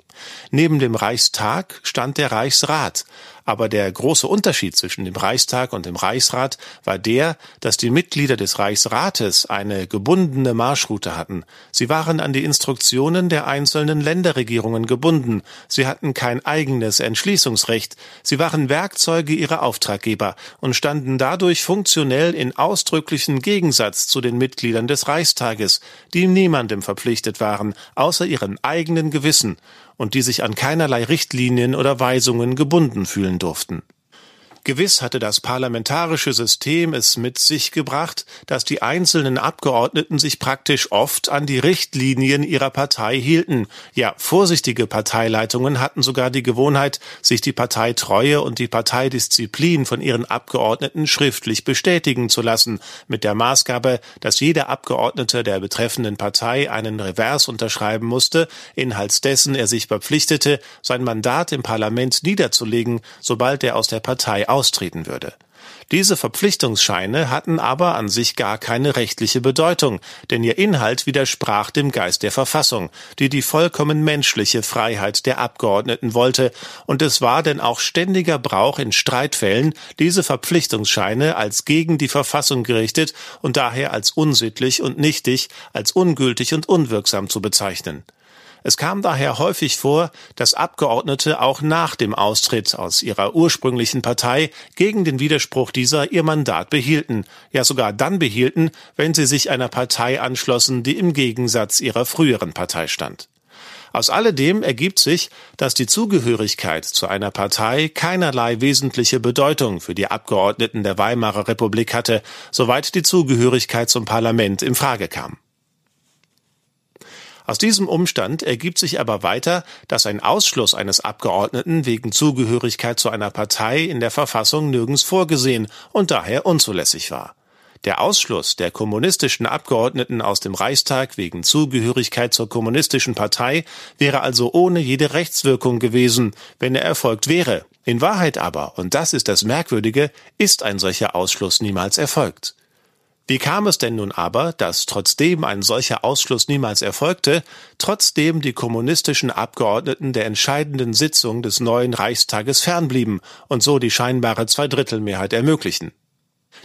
Neben dem Reichstag stand der Reichsrat, aber der große Unterschied zwischen dem Reichstag und dem Reichsrat war der, dass die Mitglieder des Reichsrates eine gebundene Marschroute hatten. Sie waren an die Instruktionen der einzelnen Länderregierungen gebunden. Sie hatten kein eigenes Entschließungsrecht. Sie waren Werkzeuge ihrer Auftraggeber und standen dadurch funktionell in ausdrücklichen Gegensatz zu den Mitgliedern des Reichstages, die niemandem verpflichtet waren, außer ihrem eigenen Gewissen und die sich an keinerlei Richtlinien oder Weisungen gebunden fühlen durften. Gewiss hatte das parlamentarische System es mit sich gebracht, dass die einzelnen Abgeordneten sich praktisch oft an die Richtlinien ihrer Partei hielten. Ja, vorsichtige Parteileitungen hatten sogar die Gewohnheit, sich die Parteitreue und die Parteidisziplin von ihren Abgeordneten schriftlich bestätigen zu lassen, mit der Maßgabe, dass jeder Abgeordnete der betreffenden Partei einen Revers unterschreiben musste, inhalts dessen er sich verpflichtete, sein Mandat im Parlament niederzulegen, sobald er aus der Partei austreten würde. Diese Verpflichtungsscheine hatten aber an sich gar keine rechtliche Bedeutung, denn ihr Inhalt widersprach dem Geist der Verfassung, die die vollkommen menschliche Freiheit der Abgeordneten wollte, und es war denn auch ständiger Brauch in Streitfällen, diese Verpflichtungsscheine als gegen die Verfassung gerichtet und daher als unsittlich und nichtig, als ungültig und unwirksam zu bezeichnen. Es kam daher häufig vor, dass Abgeordnete auch nach dem Austritt aus ihrer ursprünglichen Partei gegen den Widerspruch dieser ihr Mandat behielten, ja sogar dann behielten, wenn sie sich einer Partei anschlossen, die im Gegensatz ihrer früheren Partei stand. Aus alledem ergibt sich, dass die Zugehörigkeit zu einer Partei keinerlei wesentliche Bedeutung für die Abgeordneten der Weimarer Republik hatte, soweit die Zugehörigkeit zum Parlament in Frage kam. Aus diesem Umstand ergibt sich aber weiter, dass ein Ausschluss eines Abgeordneten wegen Zugehörigkeit zu einer Partei in der Verfassung nirgends vorgesehen und daher unzulässig war. Der Ausschluss der kommunistischen Abgeordneten aus dem Reichstag wegen Zugehörigkeit zur kommunistischen Partei wäre also ohne jede Rechtswirkung gewesen, wenn er erfolgt wäre. In Wahrheit aber, und das ist das Merkwürdige, ist ein solcher Ausschluss niemals erfolgt. Wie kam es denn nun aber, dass trotzdem ein solcher Ausschluss niemals erfolgte, trotzdem die kommunistischen Abgeordneten der entscheidenden Sitzung des neuen Reichstages fernblieben und so die scheinbare Zweidrittelmehrheit ermöglichen?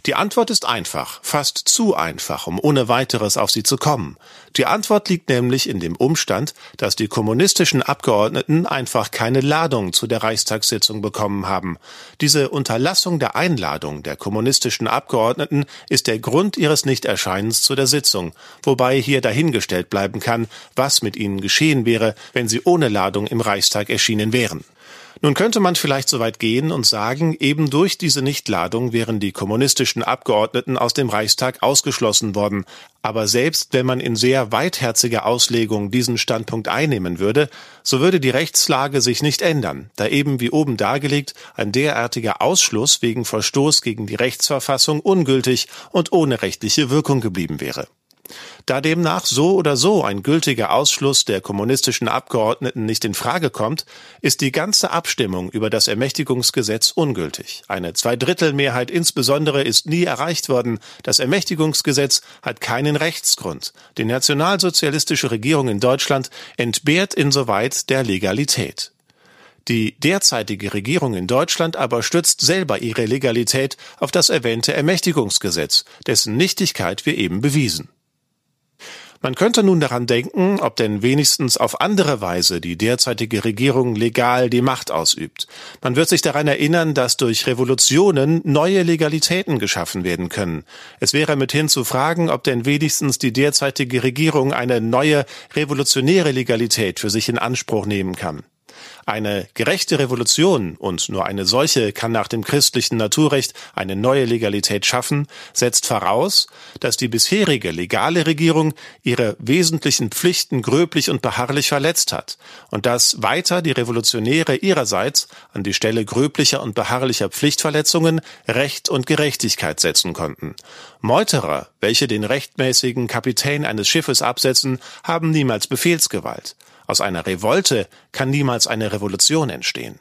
Die Antwort ist einfach, fast zu einfach, um ohne weiteres auf sie zu kommen. Die Antwort liegt nämlich in dem Umstand, dass die kommunistischen Abgeordneten einfach keine Ladung zu der Reichstagssitzung bekommen haben. Diese Unterlassung der Einladung der kommunistischen Abgeordneten ist der Grund ihres Nichterscheinens zu der Sitzung, wobei hier dahingestellt bleiben kann, was mit ihnen geschehen wäre, wenn sie ohne Ladung im Reichstag erschienen wären. Nun könnte man vielleicht so weit gehen und sagen, eben durch diese Nichtladung wären die kommunistischen Abgeordneten aus dem Reichstag ausgeschlossen worden. Aber selbst wenn man in sehr weitherziger Auslegung diesen Standpunkt einnehmen würde, so würde die Rechtslage sich nicht ändern, da eben wie oben dargelegt ein derartiger Ausschluss wegen Verstoß gegen die Rechtsverfassung ungültig und ohne rechtliche Wirkung geblieben wäre. Da demnach so oder so ein gültiger Ausschluss der kommunistischen Abgeordneten nicht in Frage kommt, ist die ganze Abstimmung über das Ermächtigungsgesetz ungültig. Eine Zweidrittelmehrheit insbesondere ist nie erreicht worden. Das Ermächtigungsgesetz hat keinen Rechtsgrund. Die nationalsozialistische Regierung in Deutschland entbehrt insoweit der Legalität. Die derzeitige Regierung in Deutschland aber stützt selber ihre Legalität auf das erwähnte Ermächtigungsgesetz, dessen Nichtigkeit wir eben bewiesen. Man könnte nun daran denken, ob denn wenigstens auf andere Weise die derzeitige Regierung legal die Macht ausübt. Man wird sich daran erinnern, dass durch Revolutionen neue Legalitäten geschaffen werden können. Es wäre mithin zu fragen, ob denn wenigstens die derzeitige Regierung eine neue revolutionäre Legalität für sich in Anspruch nehmen kann. Eine gerechte Revolution, und nur eine solche kann nach dem christlichen Naturrecht eine neue Legalität schaffen, setzt voraus, dass die bisherige legale Regierung ihre wesentlichen Pflichten gröblich und beharrlich verletzt hat und dass weiter die Revolutionäre ihrerseits an die Stelle gröblicher und beharrlicher Pflichtverletzungen Recht und Gerechtigkeit setzen konnten. Meuterer, welche den rechtmäßigen Kapitän eines Schiffes absetzen, haben niemals Befehlsgewalt. Aus einer Revolte kann niemals eine Revolution entstehen.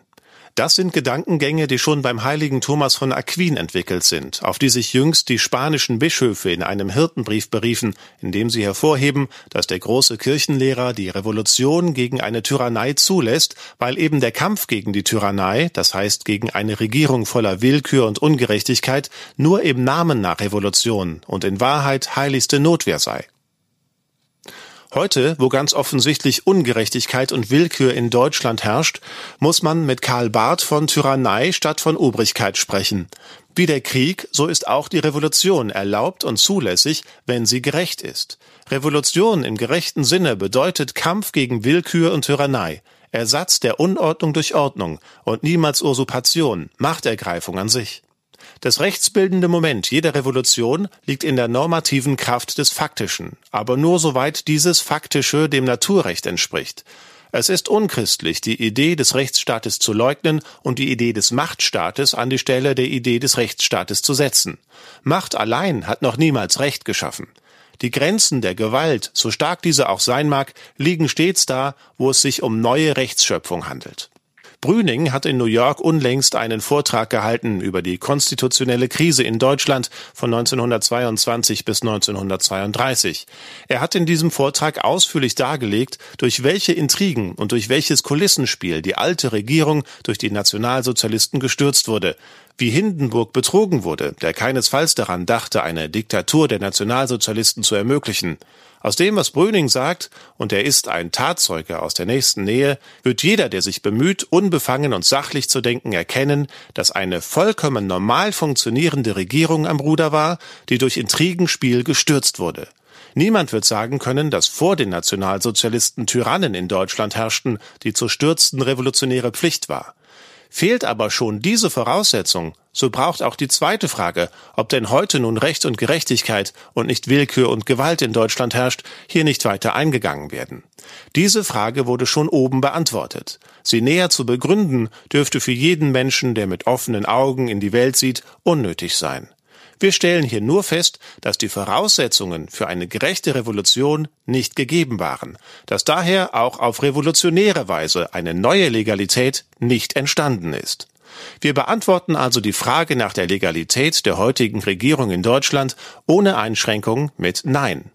Das sind Gedankengänge, die schon beim heiligen Thomas von Aquin entwickelt sind, auf die sich jüngst die spanischen Bischöfe in einem Hirtenbrief beriefen, in dem sie hervorheben, dass der große Kirchenlehrer die Revolution gegen eine Tyrannei zulässt, weil eben der Kampf gegen die Tyrannei, das heißt gegen eine Regierung voller Willkür und Ungerechtigkeit, nur im Namen nach Revolution und in Wahrheit heiligste Notwehr sei. Heute, wo ganz offensichtlich Ungerechtigkeit und Willkür in Deutschland herrscht, muss man mit Karl Barth von Tyrannei statt von Obrigkeit sprechen. Wie der Krieg, so ist auch die Revolution erlaubt und zulässig, wenn sie gerecht ist. Revolution im gerechten Sinne bedeutet Kampf gegen Willkür und Tyrannei, Ersatz der Unordnung durch Ordnung und niemals Usurpation, Machtergreifung an sich. Das rechtsbildende Moment jeder Revolution liegt in der normativen Kraft des Faktischen, aber nur soweit dieses Faktische dem Naturrecht entspricht. Es ist unchristlich, die Idee des Rechtsstaates zu leugnen und die Idee des Machtstaates an die Stelle der Idee des Rechtsstaates zu setzen. Macht allein hat noch niemals Recht geschaffen. Die Grenzen der Gewalt, so stark diese auch sein mag, liegen stets da, wo es sich um neue Rechtsschöpfung handelt. Brüning hat in New York unlängst einen Vortrag gehalten über die konstitutionelle Krise in Deutschland von 1922 bis 1932. Er hat in diesem Vortrag ausführlich dargelegt, durch welche Intrigen und durch welches Kulissenspiel die alte Regierung durch die Nationalsozialisten gestürzt wurde, wie Hindenburg betrogen wurde, der keinesfalls daran dachte, eine Diktatur der Nationalsozialisten zu ermöglichen. Aus dem, was Brüning sagt, und er ist ein Tatzeuge aus der nächsten Nähe, wird jeder, der sich bemüht, unbefangen und sachlich zu denken, erkennen, dass eine vollkommen normal funktionierende Regierung am Ruder war, die durch Intrigenspiel gestürzt wurde. Niemand wird sagen können, dass vor den Nationalsozialisten Tyrannen in Deutschland herrschten, die zu stürzen revolutionäre Pflicht war. Fehlt aber schon diese Voraussetzung, so braucht auch die zweite Frage, ob denn heute nun Recht und Gerechtigkeit und nicht Willkür und Gewalt in Deutschland herrscht, hier nicht weiter eingegangen werden. Diese Frage wurde schon oben beantwortet. Sie näher zu begründen, dürfte für jeden Menschen, der mit offenen Augen in die Welt sieht, unnötig sein. Wir stellen hier nur fest, dass die Voraussetzungen für eine gerechte Revolution nicht gegeben waren, dass daher auch auf revolutionäre Weise eine neue Legalität nicht entstanden ist. Wir beantworten also die Frage nach der Legalität der heutigen Regierung in Deutschland ohne Einschränkung mit Nein.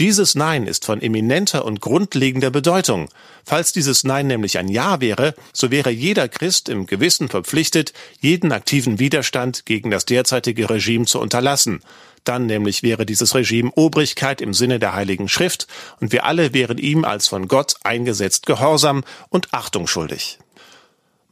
Dieses Nein ist von eminenter und grundlegender Bedeutung. Falls dieses Nein nämlich ein Ja wäre, so wäre jeder Christ im Gewissen verpflichtet, jeden aktiven Widerstand gegen das derzeitige Regime zu unterlassen. Dann nämlich wäre dieses Regime Obrigkeit im Sinne der Heiligen Schrift und wir alle wären ihm als von Gott eingesetzt gehorsam und Achtung schuldig.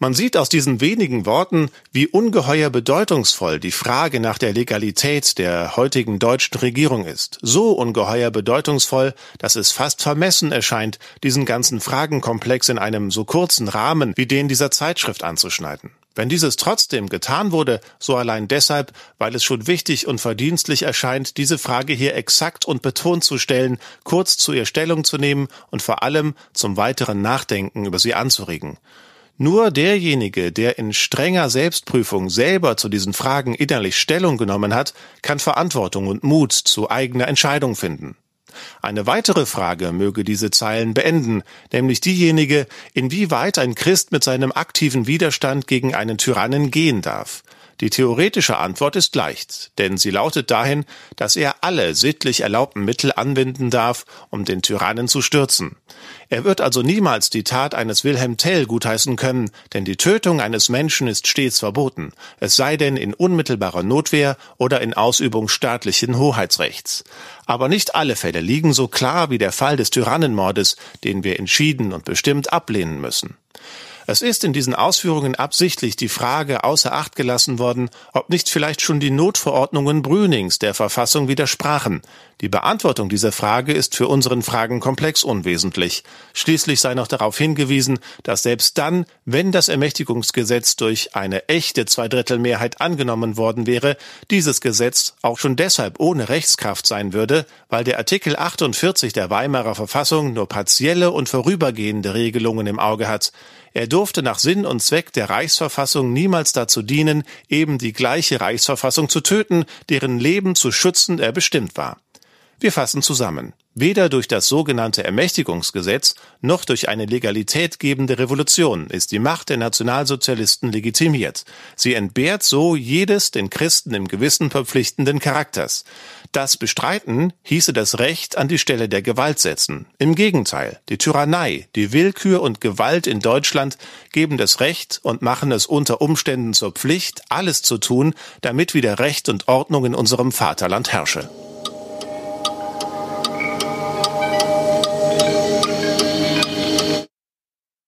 Man sieht aus diesen wenigen Worten, wie ungeheuer bedeutungsvoll die Frage nach der Legalität der heutigen deutschen Regierung ist. So ungeheuer bedeutungsvoll, dass es fast vermessen erscheint, diesen ganzen Fragenkomplex in einem so kurzen Rahmen wie den dieser Zeitschrift anzuschneiden. Wenn dieses trotzdem getan wurde, so allein deshalb, weil es schon wichtig und verdienstlich erscheint, diese Frage hier exakt und betont zu stellen, kurz zu ihr Stellung zu nehmen und vor allem zum weiteren Nachdenken über sie anzuregen. Nur derjenige, der in strenger Selbstprüfung selber zu diesen Fragen innerlich Stellung genommen hat, kann Verantwortung und Mut zu eigener Entscheidung finden. Eine weitere Frage möge diese Zeilen beenden, nämlich diejenige, inwieweit ein Christ mit seinem aktiven Widerstand gegen einen Tyrannen gehen darf. Die theoretische Antwort ist leicht, denn sie lautet dahin, dass er alle sittlich erlaubten Mittel anwenden darf, um den Tyrannen zu stürzen. Er wird also niemals die Tat eines Wilhelm Tell gutheißen können, denn die Tötung eines Menschen ist stets verboten, es sei denn in unmittelbarer Notwehr oder in Ausübung staatlichen Hoheitsrechts. Aber nicht alle Fälle liegen so klar wie der Fall des Tyrannenmordes, den wir entschieden und bestimmt ablehnen müssen. Es ist in diesen Ausführungen absichtlich die Frage außer Acht gelassen worden, ob nicht vielleicht schon die Notverordnungen Brünings der Verfassung widersprachen. Die Beantwortung dieser Frage ist für unseren Fragenkomplex unwesentlich. Schließlich sei noch darauf hingewiesen, dass selbst dann, wenn das Ermächtigungsgesetz durch eine echte Zweidrittelmehrheit angenommen worden wäre, dieses Gesetz auch schon deshalb ohne Rechtskraft sein würde, weil der Artikel 48 der Weimarer Verfassung nur partielle und vorübergehende Regelungen im Auge hat. Er durfte nach Sinn und Zweck der Reichsverfassung niemals dazu dienen, eben die gleiche Reichsverfassung zu töten, deren Leben zu schützen er bestimmt war. Wir fassen zusammen. Weder durch das sogenannte Ermächtigungsgesetz noch durch eine Legalität gebende Revolution ist die Macht der Nationalsozialisten legitimiert. Sie entbehrt so jedes den Christen im Gewissen verpflichtenden Charakters. Das Bestreiten hieße das Recht an die Stelle der Gewalt setzen. Im Gegenteil, die Tyrannei, die Willkür und Gewalt in Deutschland geben das Recht und machen es unter Umständen zur Pflicht, alles zu tun, damit wieder Recht und Ordnung in unserem Vaterland herrsche.